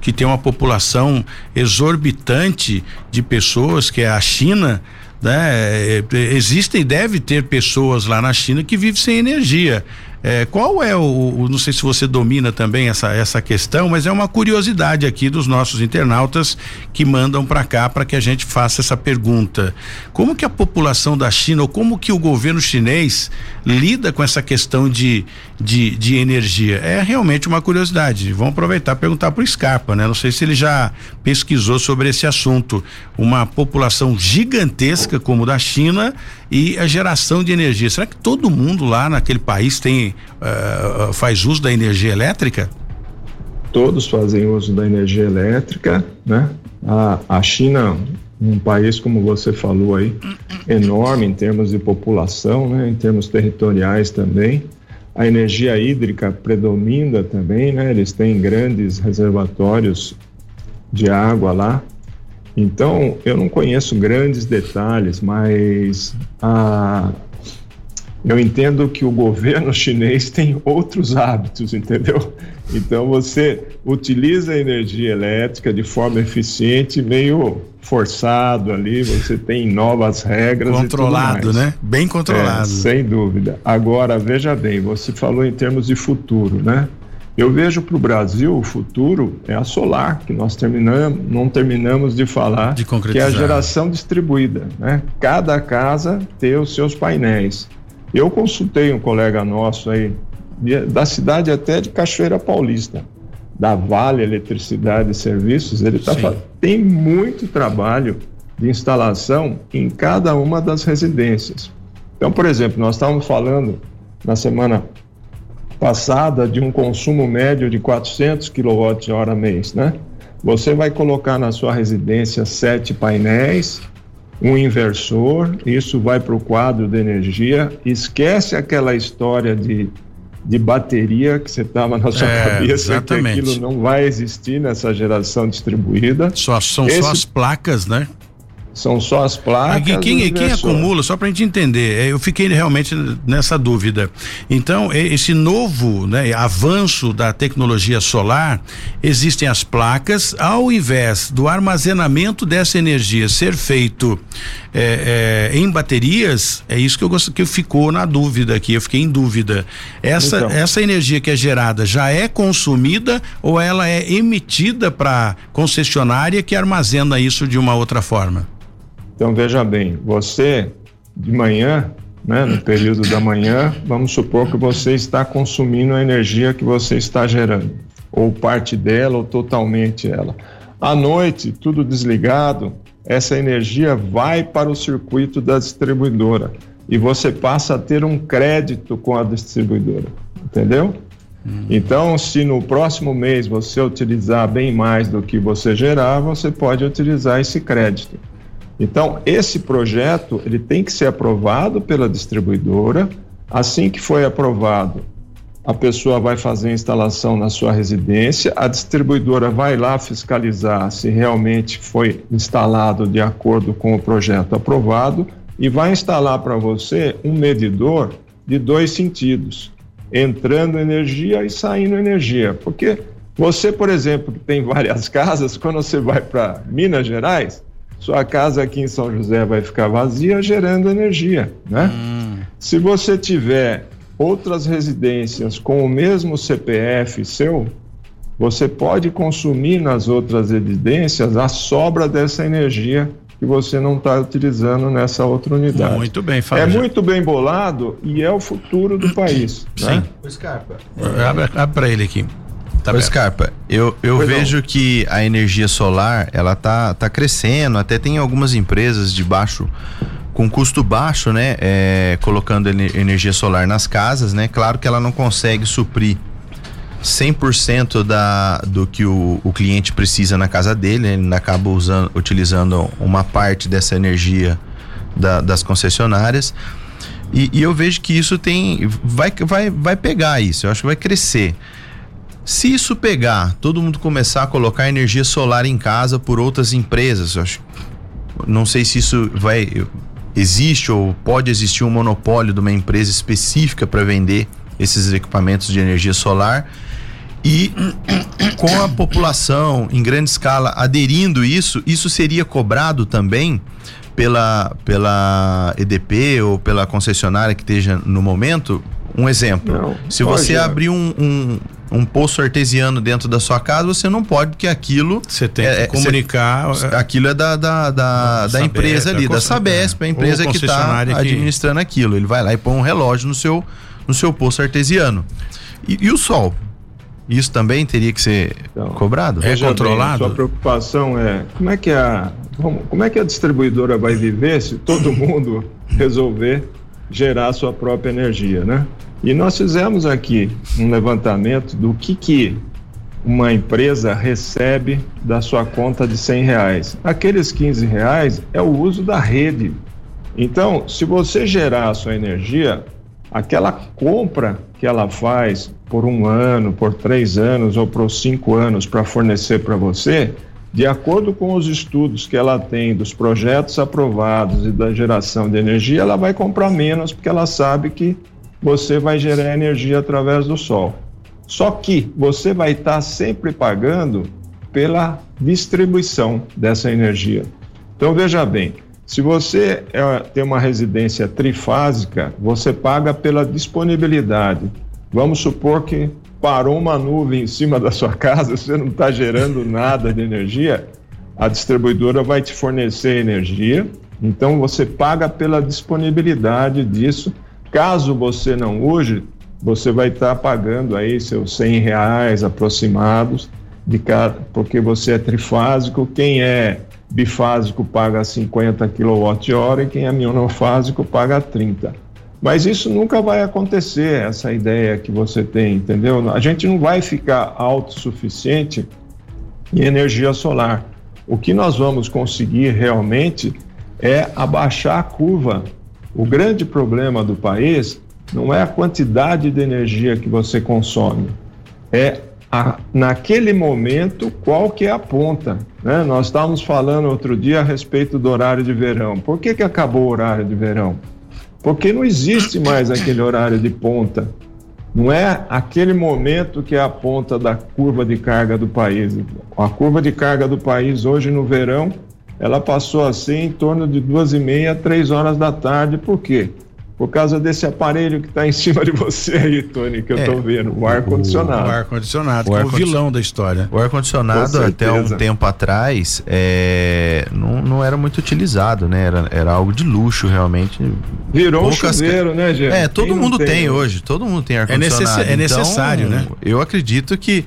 que tem uma população exorbitante de pessoas, que é a China, né? Existem e deve ter pessoas lá na China que vivem sem energia. É, qual é o, o, Não sei se você domina também essa, essa questão, mas é uma curiosidade aqui dos nossos internautas que mandam para cá para que a gente faça essa pergunta. Como que a população da China, ou como que o governo chinês lida com essa questão de, de, de energia? É realmente uma curiosidade. Vamos aproveitar e perguntar para o Scarpa, né? Não sei se ele já pesquisou sobre esse assunto. Uma população gigantesca como da China e a geração de energia. Será que todo mundo lá naquele país tem uh, faz uso da energia elétrica? Todos fazem uso da energia elétrica, né? A, a China, um país como você falou aí, enorme em termos de população, né? Em termos territoriais também. A energia hídrica predomina também, né? Eles têm grandes reservatórios de água lá. Então, eu não conheço grandes detalhes, mas a, eu entendo que o governo chinês tem outros hábitos, entendeu? Então você utiliza a energia elétrica de forma eficiente, meio forçado ali, você tem novas regras. Controlado, né? Bem controlado. É, sem dúvida. Agora, veja bem, você falou em termos de futuro, né? Eu vejo para o Brasil o futuro é a solar, que nós terminamos, não terminamos de falar, de que é a geração distribuída. Né? Cada casa ter os seus painéis. Eu consultei um colega nosso aí, da cidade até de Cachoeira Paulista, da Vale Eletricidade e Serviços, ele tá falando, tem muito trabalho de instalação em cada uma das residências. Então, por exemplo, nós estávamos falando na semana passada de um consumo médio de 400 kWh mês, né? Você vai colocar na sua residência sete painéis, um inversor, isso vai para o quadro de energia, esquece aquela história de, de bateria que você estava na sua é, cabeça, exatamente. que aquilo não vai existir nessa geração distribuída. Só, são Esse, só as placas, né? São só as placas. Aqui, quem, quem acumula, só para a gente entender, é, eu fiquei realmente nessa dúvida. Então, esse novo né, avanço da tecnologia solar, existem as placas, ao invés do armazenamento dessa energia ser feito é, é, em baterias, é isso que eu gosto que ficou na dúvida aqui, eu fiquei em dúvida. Essa, então. essa energia que é gerada já é consumida ou ela é emitida para concessionária que armazena isso de uma outra forma? Então veja bem, você de manhã, né, no período da manhã, vamos supor que você está consumindo a energia que você está gerando, ou parte dela ou totalmente ela. À noite, tudo desligado, essa energia vai para o circuito da distribuidora e você passa a ter um crédito com a distribuidora, entendeu? Hum. Então, se no próximo mês você utilizar bem mais do que você gerar, você pode utilizar esse crédito. Então, esse projeto ele tem que ser aprovado pela distribuidora. Assim que foi aprovado, a pessoa vai fazer a instalação na sua residência, a distribuidora vai lá fiscalizar se realmente foi instalado de acordo com o projeto aprovado e vai instalar para você um medidor de dois sentidos, entrando energia e saindo energia. Porque você, por exemplo, que tem várias casas, quando você vai para Minas Gerais, sua casa aqui em São José vai ficar vazia, gerando energia, né? Hum. Se você tiver outras residências com o mesmo CPF seu, você pode consumir nas outras residências a sobra dessa energia que você não está utilizando nessa outra unidade. Muito bem, Fábio. É muito bem bolado e é o futuro do país. Sim. Né? O Scarpa. Abre, abre para ele aqui. Tá Ô, Scarpa, eu, eu vejo que a energia solar, ela tá, tá crescendo, até tem algumas empresas de baixo com custo baixo, né? É, colocando energia solar nas casas, né? Claro que ela não consegue suprir 100% da, do que o, o cliente precisa na casa dele, ele acaba usando, utilizando uma parte dessa energia da, das concessionárias. E, e, eu vejo que isso tem. Vai, vai, vai pegar isso, eu acho que vai crescer. Se isso pegar, todo mundo começar a colocar energia solar em casa por outras empresas, eu acho. Não sei se isso vai. Existe ou pode existir um monopólio de uma empresa específica para vender esses equipamentos de energia solar e com a população em grande escala aderindo isso, isso seria cobrado também pela, pela EDP ou pela concessionária que esteja no momento? Um exemplo, não, se você abrir um, um, um, poço artesiano dentro da sua casa, você não pode, porque aquilo. Você tem é, que comunicar. Cê, aquilo é da, da, da, da empresa ali, da Sabesp, a empresa que está administrando aquilo. Ele vai lá e põe um relógio no seu, no seu poço artesiano. E, e o sol? Isso também teria que ser então, cobrado? É controlado? Bem, sua preocupação é como é que a como é que a distribuidora vai viver se todo mundo resolver gerar sua própria energia, né? E nós fizemos aqui um levantamento do que que uma empresa recebe da sua conta de 100 reais. Aqueles 15 reais é o uso da rede. Então, se você gerar a sua energia, aquela compra que ela faz por um ano, por três anos ou por cinco anos para fornecer para você, de acordo com os estudos que ela tem dos projetos aprovados e da geração de energia, ela vai comprar menos porque ela sabe que você vai gerar energia através do sol. Só que você vai estar sempre pagando pela distribuição dessa energia. Então veja bem, se você é, tem uma residência trifásica, você paga pela disponibilidade. Vamos supor que parou uma nuvem em cima da sua casa, você não está gerando nada de energia, a distribuidora vai te fornecer energia, então você paga pela disponibilidade disso. Caso você não use, você vai estar tá pagando aí seus 100 reais aproximados, de cada, porque você é trifásico. Quem é bifásico paga 50 kWh e quem é monofásico paga 30. Mas isso nunca vai acontecer, essa ideia que você tem, entendeu? A gente não vai ficar autossuficiente em energia solar. O que nós vamos conseguir realmente é abaixar a curva. O grande problema do país não é a quantidade de energia que você consome, é a, naquele momento qual que é a ponta. Né? Nós estávamos falando outro dia a respeito do horário de verão. Por que, que acabou o horário de verão? Porque não existe mais aquele horário de ponta. Não é aquele momento que é a ponta da curva de carga do país. A curva de carga do país hoje no verão, ela passou a ser em torno de duas e meia, três horas da tarde. Por quê? Por causa desse aparelho que está em cima de você aí, Tony, que eu estou é, vendo, o ar-condicionado. O, ar-condicionado, ar é o vilão da história. O ar-condicionado, até um tempo atrás, é, não, não era muito utilizado, né? Era, era algo de luxo, realmente. Virou Poucas... um chuveiro, né, gente? É, todo Quem mundo tem, tem hoje, todo mundo tem ar-condicionado. É, necess... é necessário, então, né? Eu acredito que,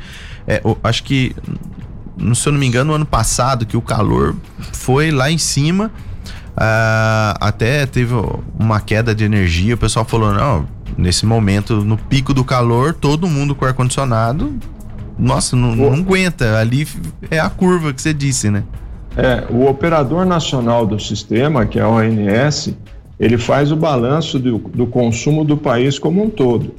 é, acho que, se eu não me engano, no ano passado, que o calor foi lá em cima Uh, até teve uma queda de energia, o pessoal falou, não, nesse momento, no pico do calor, todo mundo com ar-condicionado, nossa, não, não aguenta, ali é a curva que você disse, né? É, o operador nacional do sistema, que é a ONS, ele faz o balanço do, do consumo do país como um todo.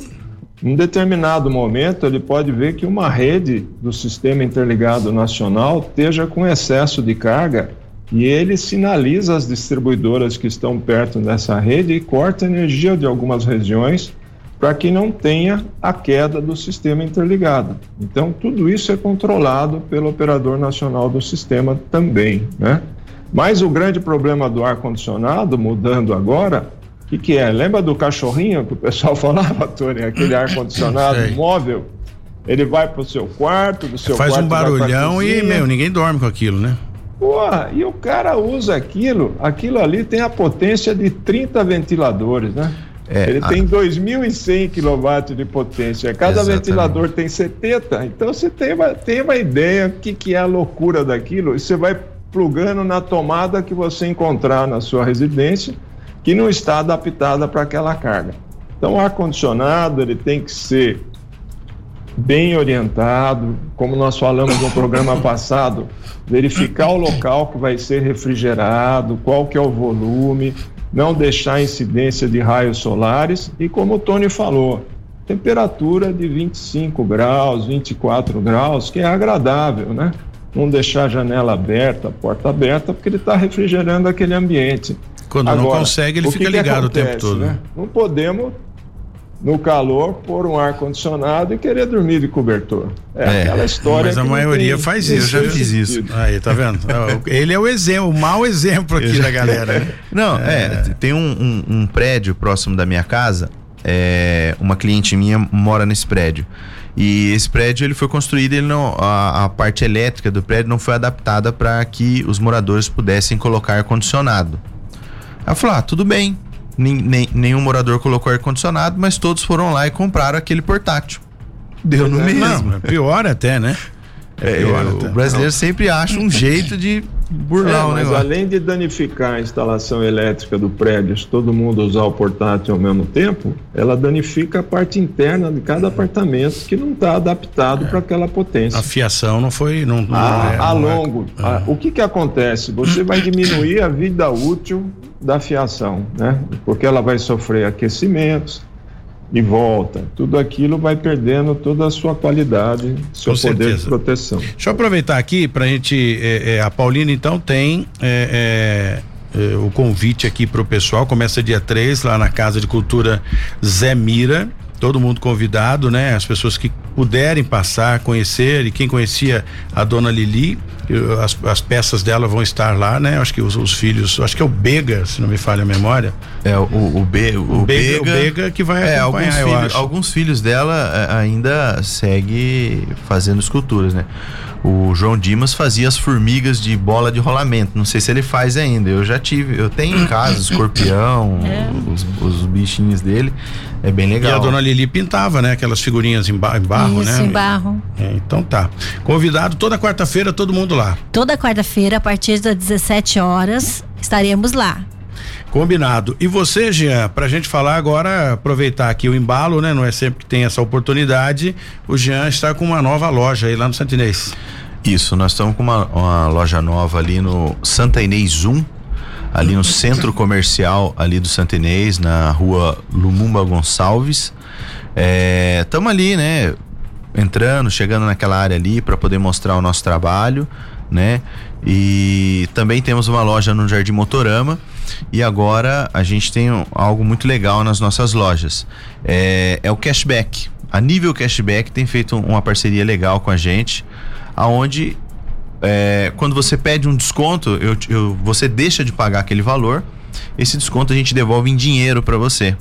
Em determinado momento, ele pode ver que uma rede do sistema interligado nacional esteja com excesso de carga e ele sinaliza as distribuidoras que estão perto dessa rede e corta energia de algumas regiões para que não tenha a queda do sistema interligado. Então, tudo isso é controlado pelo operador nacional do sistema também, né? Mas o grande problema do ar-condicionado, mudando agora, o que, que é? Lembra do cachorrinho que o pessoal falava, Tony? Aquele ar-condicionado móvel? Ele vai para o seu quarto, do seu Faz quarto. Faz um barulhão e, meu, ninguém dorme com aquilo, né? Porra, e o cara usa aquilo, aquilo ali tem a potência de 30 ventiladores, né? É, Ele a... tem 2.100 kW de potência, cada Exatamente. ventilador tem 70, então você tem uma, tem uma ideia o que, que é a loucura daquilo, e você vai plugando na tomada que você encontrar na sua residência, que não está adaptada para aquela carga. Então, o ar-condicionado ele tem que ser bem orientado, como nós falamos no programa passado, verificar o local que vai ser refrigerado, qual que é o volume, não deixar incidência de raios solares e como o Tony falou, temperatura de 25 graus, 24 graus, que é agradável, né? Não deixar a janela aberta, a porta aberta, porque ele está refrigerando aquele ambiente. Quando Agora, não consegue, ele fica ligado acontece, o tempo todo. Né? Não podemos no calor, pôr um ar-condicionado e querer dormir de cobertor. É, é aquela história. Mas a maioria tem, faz isso. Eu já fiz isso. Aí, tá vendo? Ele é o exemplo, o mau exemplo aqui da galera. Né? Não, é, é tem um, um, um, prédio próximo da minha casa, é, uma cliente minha mora nesse prédio. E esse prédio ele foi construído, ele não, a, a parte elétrica do prédio não foi adaptada para que os moradores pudessem colocar ar condicionado. Ela falou: ah, tudo bem, nenhum morador colocou ar-condicionado, mas todos foram lá e compraram aquele portátil. Deu no é, mesmo. Não, é pior até, né? É, é pior o até. brasileiro sempre acha um jeito de burlar é, o negócio. Mas além de danificar a instalação elétrica do prédio, se todo mundo usar o portátil ao mesmo tempo, ela danifica a parte interna de cada apartamento que não está adaptado é. para aquela potência. A fiação não foi. Não, não a, é, a longo. A, o que, que acontece? Você vai diminuir a vida útil da fiação, né? Porque ela vai sofrer aquecimentos e volta. Tudo aquilo vai perdendo toda a sua qualidade, seu Com poder certeza. de proteção. Deixa eu aproveitar aqui para a gente. É, é, a Paulina, então, tem. É, é, é o convite aqui para o pessoal começa dia 3 lá na Casa de Cultura Zé Mira todo mundo convidado, né? As pessoas que puderem passar, conhecer e quem conhecia a dona Lili, as, as peças dela vão estar lá, né? Acho que os, os, filhos, acho que é o Bega, se não me falha a memória. É o, o, B, o, o Bega, o Bega que vai é, acompanhar, alguns, filho, alguns filhos dela é, ainda segue fazendo esculturas, né? O João Dimas fazia as formigas de bola de rolamento. Não sei se ele faz ainda. Eu já tive, eu tenho em casa escorpião, é. os, os, bichinhos dele. É bem legal. E a dona Lili pintava, né? Aquelas figurinhas em, ba em barro, Isso, né? em barro. É, então tá. Convidado toda quarta-feira, todo mundo lá. Toda quarta-feira, a partir das 17 horas, estaremos lá. Combinado. E você, Jean, pra gente falar agora, aproveitar aqui o embalo, né? Não é sempre que tem essa oportunidade. O Jean está com uma nova loja aí lá no Santinês. Isso, nós estamos com uma, uma loja nova ali no Santa Inês 1, ali no centro comercial ali do Santa Inês, na rua Lumumba Gonçalves. Estamos é, ali, né? Entrando, chegando naquela área ali para poder mostrar o nosso trabalho, né? E também temos uma loja no Jardim Motorama e agora a gente tem algo muito legal nas nossas lojas. É, é o cashback. A nível cashback tem feito uma parceria legal com a gente, aonde é, quando você pede um desconto, eu, eu, você deixa de pagar aquele valor, esse desconto a gente devolve em dinheiro para você.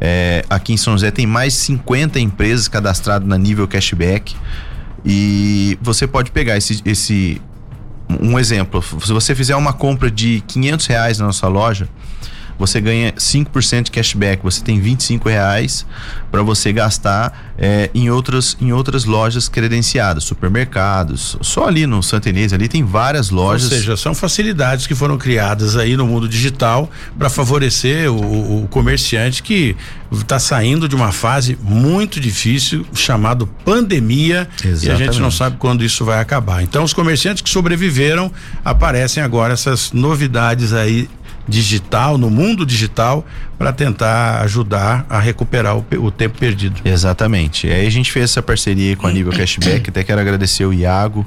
É, aqui em São José tem mais 50 empresas cadastradas na nível cashback e você pode pegar esse, esse um exemplo, se você fizer uma compra de 500 reais na nossa loja, você ganha 5% de cashback. Você tem 25 reais para você gastar é, em, outras, em outras lojas credenciadas, supermercados. Só ali no Santa Inês, ali tem várias lojas. Ou seja, são facilidades que foram criadas aí no mundo digital para favorecer o, o comerciante que está saindo de uma fase muito difícil chamado pandemia Exatamente. e a gente não sabe quando isso vai acabar. Então os comerciantes que sobreviveram aparecem agora essas novidades aí digital, no mundo digital, para tentar ajudar a recuperar o, o, tempo perdido. Exatamente. Aí a gente fez essa parceria com a Nível Cashback, até quero agradecer o Iago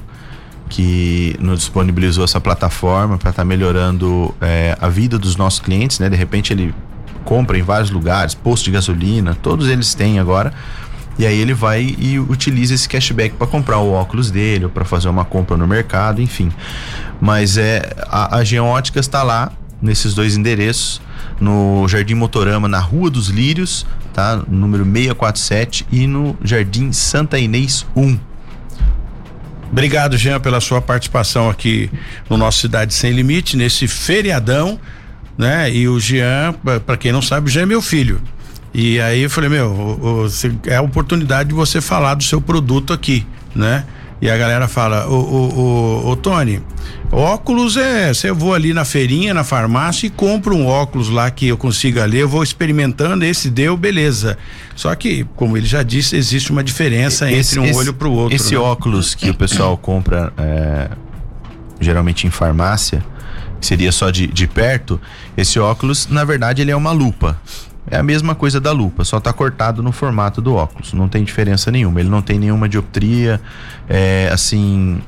que nos disponibilizou essa plataforma para estar tá melhorando é, a vida dos nossos clientes, né? De repente ele compra em vários lugares, posto de gasolina, todos eles têm agora. E aí ele vai e utiliza esse cashback para comprar o óculos dele, ou para fazer uma compra no mercado, enfim. Mas é a, a Geótica está lá nesses dois endereços, no Jardim Motorama, na Rua dos Lírios, tá? Número 647 e no Jardim Santa Inês 1. Obrigado, Jean, pela sua participação aqui no nosso Cidade Sem Limite, nesse feriadão, né? E o Jean, para quem não sabe, o Jean é meu filho. E aí eu falei, meu, é a oportunidade de você falar do seu produto aqui, né? E a galera fala, ô, ô, ô, ô Tony, óculos é, você vou ali na feirinha, na farmácia e compro um óculos lá que eu consiga ler, eu vou experimentando, esse deu, beleza. Só que, como ele já disse, existe uma diferença Esse- entre um esse- olho pro outro. Esse né? óculos que o pessoal compra é, geralmente em farmácia, que seria só de, de perto, esse óculos, na verdade, ele é uma lupa. É a mesma coisa da lupa, só tá cortado no formato do óculos. Não tem diferença nenhuma. Ele não tem nenhuma dioptria, é, assim,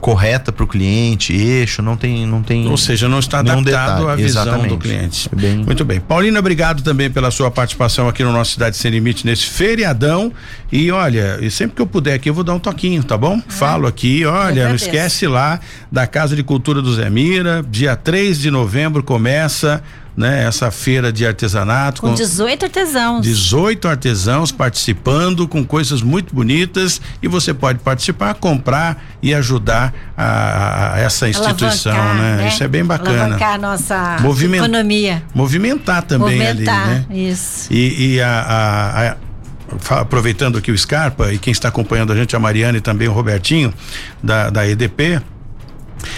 correta para o cliente, eixo, não tem, não tem. Ou seja, não está adaptado detalhe. à visão do Exatamente. cliente. É bem- Muito bem. Paulina, obrigado também pela sua participação aqui no nosso Cidade Sem Limite nesse feriadão. E olha, e sempre que eu puder aqui, eu vou dar um toquinho, tá bom? Falo aqui, olha, não esquece lá da Casa de Cultura do Zé Mira, dia 3 de novembro começa, né, essa feira de artesanato Com 18 artesãos. 18 artesãos participando com coisas muito bonitas e você pode participar, comprar e ajudar a, a essa instituição, Alavancar, né? Isso é bem bacana. Alavancar a nossa Moviment- economia. Movimentar também Movimentar, ali, né? isso. E, e a, a- aproveitando aqui o Scarpa e quem está acompanhando a gente, a Mariana e também o Robertinho da, da EDP.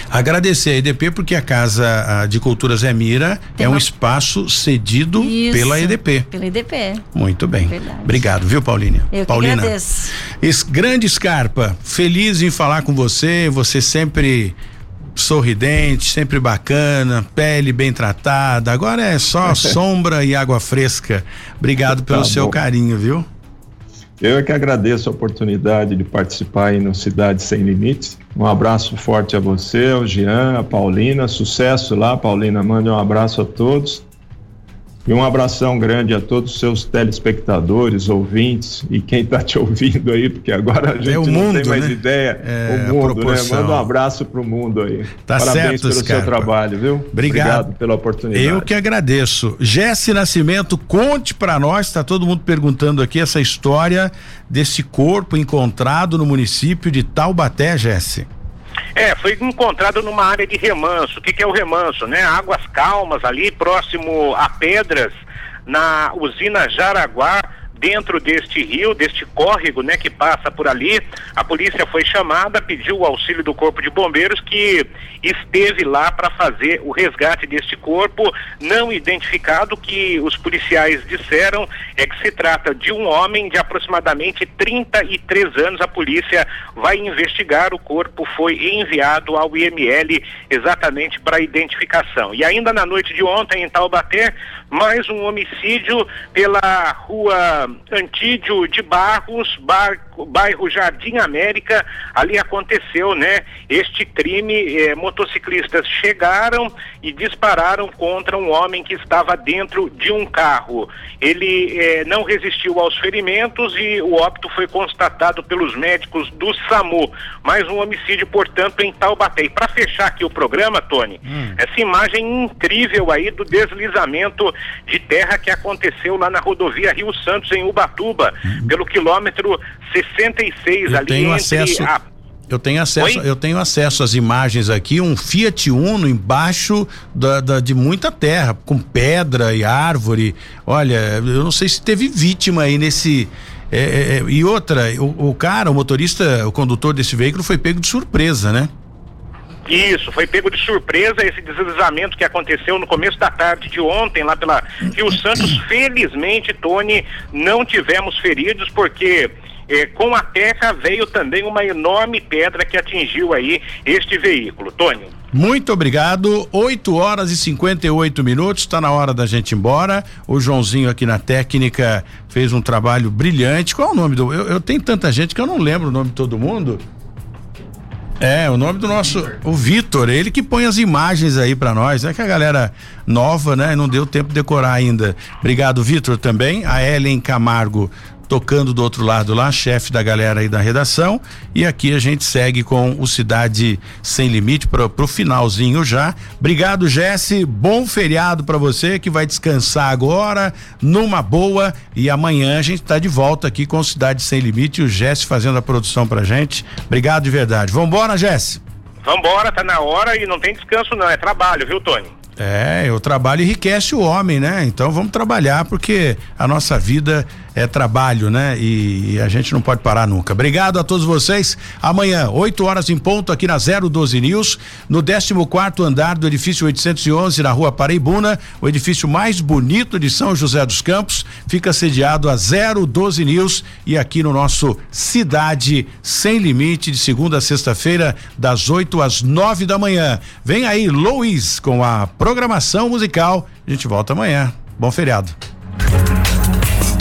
Agradecer a EDP porque a Casa de Cultura Zé Mira Tem é um uma- espaço cedido Isso, pela EDP. Pela EDP. Muito bem. Verdade. Obrigado, viu, Paulinha? Eu que Paulina. agradeço. Esse grande Scarpa, feliz em falar com você, você sempre sorridente, sempre bacana, pele bem tratada. Agora é só sombra e água fresca. Obrigado pelo Tá seu bom. carinho, viu? Eu é que agradeço a oportunidade de participar aí no Cidade Sem Limites. Um abraço forte a você, ao Jean, a Paulina. Sucesso lá, Paulina. Mande um abraço a todos. E um abração grande a todos os seus telespectadores, ouvintes e quem está te ouvindo aí, porque agora a gente o não mundo, tem mais né? ideia. É, o mundo, né? Manda um abraço pro mundo aí. Tá Parabéns certo, pelo Scarpa. seu trabalho, viu? Obrigado. pela oportunidade. Eu que agradeço. Jesse Nascimento, conte pra nós, tá todo mundo perguntando aqui essa história desse corpo encontrado no município de Taubaté, Jesse. É, foi encontrado numa área de remanso. O que, que é o remanso, né? Águas calmas ali, próximo a pedras, na usina Jaraguá, dentro deste rio, deste córrego, né, que passa por ali. A polícia foi chamada, pediu o auxílio do corpo de bombeiros que esteve lá para fazer o resgate deste corpo não identificado que os policiais disseram é que se trata de um homem de aproximadamente 33 anos. A polícia vai investigar. O corpo foi enviado ao IML exatamente para identificação. E ainda na noite de ontem, em Taubaté, mais um homicídio pela rua Antídio de Barros, bar- bairro Jardim América. Ali aconteceu, né? Este crime. eh, motociclistas chegaram e dispararam contra um homem que estava dentro de um carro. Ele eh, não resistiu aos ferimentos e o óbito foi constatado pelos médicos do SAMU. Mais um homicídio, portanto, em Taubaté. E para fechar aqui o programa, Tony, essa imagem incrível aí do deslizamento de terra que aconteceu lá na rodovia Rio Santos, em Ubatuba, pelo quilômetro 66, Eu ali tenho acesso- a Eu tenho acesso, Oi? eu tenho acesso às imagens aqui, um Fiat Uno embaixo da, da- de muita terra, com pedra e árvore. Olha, eu não sei se teve vítima aí nesse. é, é, é, e outra, o, o cara, o motorista, o condutor desse veículo foi pego de surpresa, né? Isso, foi pego de surpresa esse deslizamento que aconteceu no começo da tarde de ontem, lá pela Rio Santos. Felizmente, Tony, não tivemos feridos, porque eh, com a terra veio também uma enorme pedra que atingiu aí este veículo. Tony. Muito obrigado. 8 horas e 58 minutos. Está na hora da gente ir embora. O Joãozinho aqui na técnica fez um trabalho brilhante. Qual é o nome do. Eu, eu tenho tanta gente que eu não lembro o nome de todo mundo. É, o nome do nosso, o Vitor, ele que põe as imagens aí pra nós, é que a galera nova, né, não deu tempo de decorar ainda. Obrigado, Vitor, também, a Ellen Camargo tocando do outro lado lá, chefe da galera aí da redação, e aqui a gente segue com o Cidade Sem Limite pro, pro finalzinho já. Obrigado, Jesse, bom feriado pra você que vai descansar agora, numa boa, e amanhã a gente tá de volta aqui com o Cidade Sem Limite, e o Jesse fazendo a produção pra gente. Obrigado de verdade. Vambora, Jesse. Vambora, tá na hora e não tem descanso não, é trabalho, viu, Tony? É, o trabalho enriquece o homem, né? Então vamos trabalhar porque a nossa vida é trabalho, né? E, e, a gente não pode parar nunca. Obrigado a todos vocês. Amanhã, 8 horas em ponto, aqui na 012 News, no 14 andar do edifício 811, na rua Paraibuna, o edifício mais bonito de São José dos Campos, fica sediado a 012 News e aqui no nosso Cidade Sem Limite, de segunda a sexta-feira, das 8 às 9 da manhã. Vem aí, Luiz, com a programação musical. A gente volta amanhã. Bom feriado.